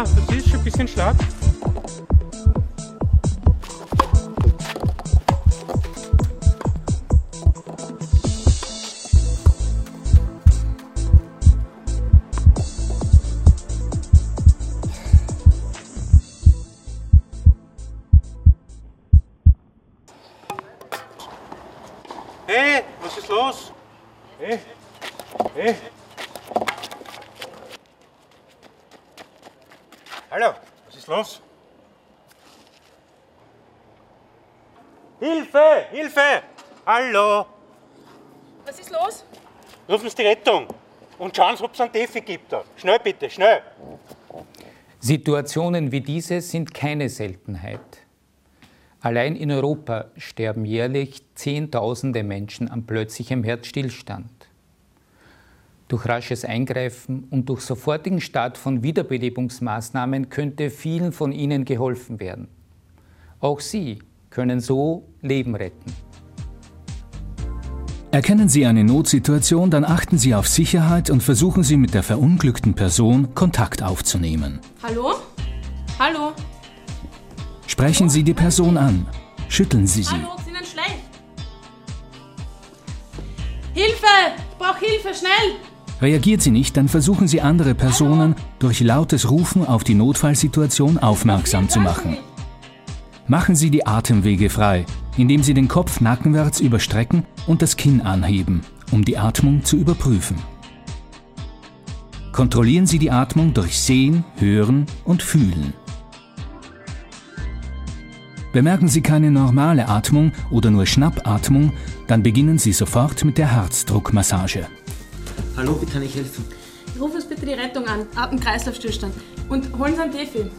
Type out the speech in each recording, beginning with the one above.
Ja, das ist schon ein bisschen schlapp. Hey, was ist los? Hey, hey. Hallo, was ist los? Hilfe, Hilfe! Hallo! Was ist los? Rufen Sie die Rettung und schauen Sie, ob es einen Defi gibt. Da. Schnell bitte, schnell! Situationen wie diese sind keine Seltenheit. Allein in Europa sterben jährlich Zehntausende Menschen an plötzlichem Herzstillstand. Durch rasches Eingreifen und durch sofortigen Start von Wiederbelebungsmaßnahmen könnte vielen von ihnen geholfen werden. Auch Sie können so Leben retten. Erkennen Sie eine Notsituation, dann achten Sie auf Sicherheit und versuchen Sie mit der verunglückten Person Kontakt aufzunehmen. Hallo? Hallo? Sprechen Sie die Person an. Schütteln Sie sie. Hallo, ist Ihnen schlecht? Hilfe! Ich brauche Hilfe, schnell! Reagiert sie nicht, dann versuchen Sie andere Personen durch lautes Rufen auf die Notfallsituation aufmerksam zu machen. Machen Sie die Atemwege frei, indem Sie den Kopf nackenwärts überstrecken und das Kinn anheben, um die Atmung zu überprüfen. Kontrollieren Sie die Atmung durch Sehen, Hören und Fühlen. Bemerken Sie keine normale Atmung oder nur Schnappatmung, dann beginnen Sie sofort mit der Herzdruckmassage. Hallo, wie kann ich helfen? Ruf uns bitte die Rettung an, Atemkreislaufstillstand. Und holen Sie einen Defi.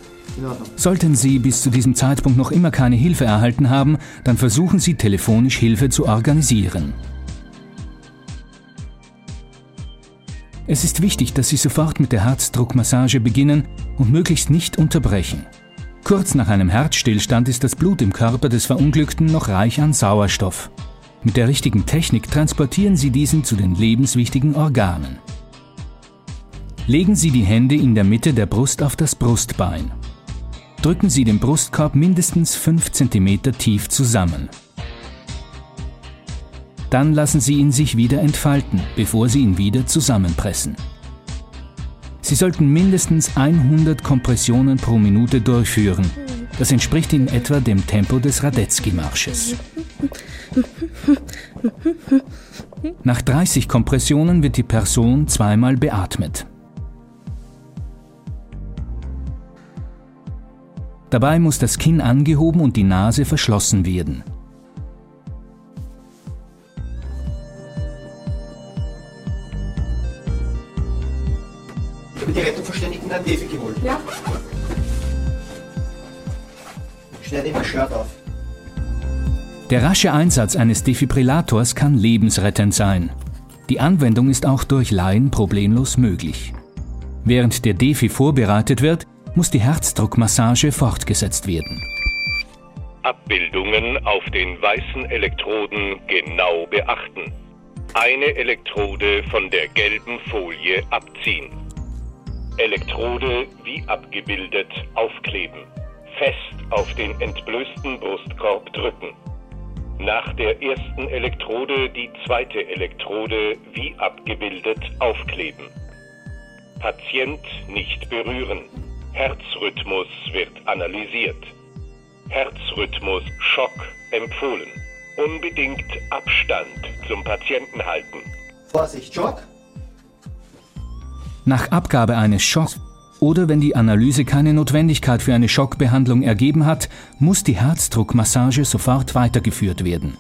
Sollten Sie bis zu diesem Zeitpunkt noch immer keine Hilfe erhalten haben, dann versuchen Sie telefonisch Hilfe zu organisieren. Es ist wichtig, dass Sie sofort mit der Herzdruckmassage beginnen und möglichst nicht unterbrechen. Kurz nach einem Herzstillstand ist das Blut im Körper des Verunglückten noch reich an Sauerstoff. Mit der richtigen Technik transportieren Sie diesen zu den lebenswichtigen Organen. Legen Sie die Hände in der Mitte der Brust auf das Brustbein. Drücken Sie den Brustkorb mindestens 5 cm tief zusammen. Dann lassen Sie ihn sich wieder entfalten, bevor Sie ihn wieder zusammenpressen. Sie sollten mindestens 100 Kompressionen pro Minute durchführen. Das entspricht in etwa dem Tempo des Radetzky-Marsches. Nach 30 Kompressionen wird die Person zweimal beatmet. Dabei muss das Kinn angehoben und die Nase verschlossen werden. Ich habe die Rettungsverständigen einen Defi geholt. Ja? Schneide ihm ein Shirt auf. Der rasche Einsatz eines Defibrillators kann lebensrettend sein. Die Anwendung ist auch durch Laien problemlos möglich. Während der Defi vorbereitet wird, muss die Herzdruckmassage fortgesetzt werden. Abbildungen auf den weißen Elektroden genau beachten. Eine Elektrode von der gelben Folie abziehen. Elektrode wie abgebildet aufkleben. Fest auf den entblößten Brustkorb drücken. Nach der ersten Elektrode die zweite Elektrode wie abgebildet aufkleben. Patient nicht berühren. Herzrhythmus wird analysiert. Herzrhythmus Schock empfohlen. Unbedingt Abstand zum Patienten halten. Vorsicht, Schock. Nach Abgabe eines Schocks oder wenn die Analyse keine Notwendigkeit für eine Schockbehandlung ergeben hat, muss die Herzdruckmassage sofort weitergeführt werden.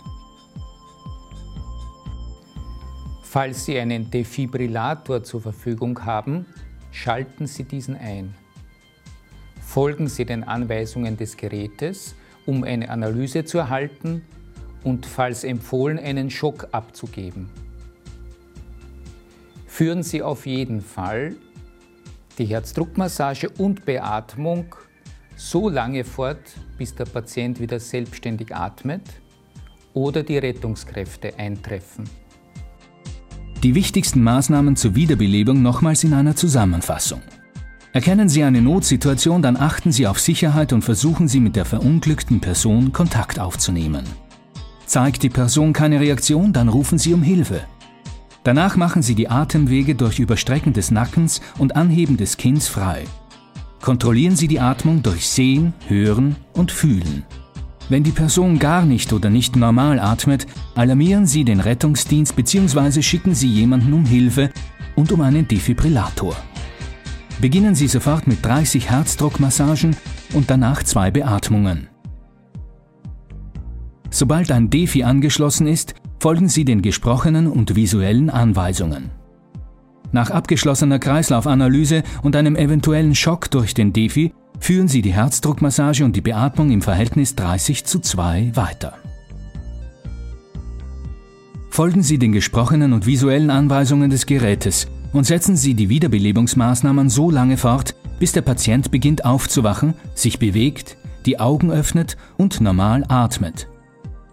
Falls Sie einen Defibrillator zur Verfügung haben, schalten Sie diesen ein. Folgen Sie den Anweisungen des Gerätes, um eine Analyse zu erhalten und falls empfohlen einen Schock abzugeben. Führen Sie auf jeden Fall die Herzdruckmassage und Beatmung so lange fort, bis der Patient wieder selbstständig atmet oder die Rettungskräfte eintreffen. Die wichtigsten Maßnahmen zur Wiederbelebung nochmals in einer Zusammenfassung. Erkennen Sie eine Notsituation, dann achten Sie auf Sicherheit und versuchen Sie mit der verunglückten Person Kontakt aufzunehmen. Zeigt die Person keine Reaktion, dann rufen Sie um Hilfe. Danach machen Sie die Atemwege durch Überstrecken des Nackens und Anheben des Kinns frei. Kontrollieren Sie die Atmung durch Sehen, Hören und Fühlen. Wenn die Person gar nicht oder nicht normal atmet, alarmieren Sie den Rettungsdienst bzw. schicken Sie jemanden um Hilfe und um einen Defibrillator. Beginnen Sie sofort mit 30 Herzdruckmassagen und danach zwei Beatmungen. Sobald ein Defi angeschlossen ist, folgen Sie den gesprochenen und visuellen Anweisungen. Nach abgeschlossener Kreislaufanalyse und einem eventuellen Schock durch den Defi führen Sie die Herzdruckmassage und die Beatmung im Verhältnis 30 zu 2 weiter. Folgen Sie den gesprochenen und visuellen Anweisungen des Gerätes und setzen Sie die Wiederbelebungsmaßnahmen so lange fort, bis der Patient beginnt aufzuwachen, sich bewegt, die Augen öffnet und normal atmet.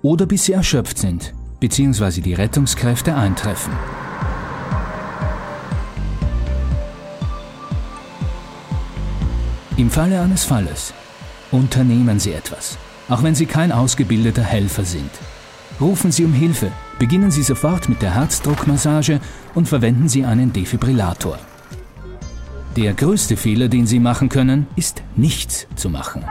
Oder bis Sie erschöpft sind, bzw. die Rettungskräfte eintreffen. Im Falle eines Falles unternehmen Sie etwas, auch wenn Sie kein ausgebildeter Helfer sind. Rufen Sie um Hilfe, beginnen Sie sofort mit der Herzdruckmassage und verwenden Sie einen Defibrillator. Der größte Fehler, den Sie machen können, ist nichts zu machen.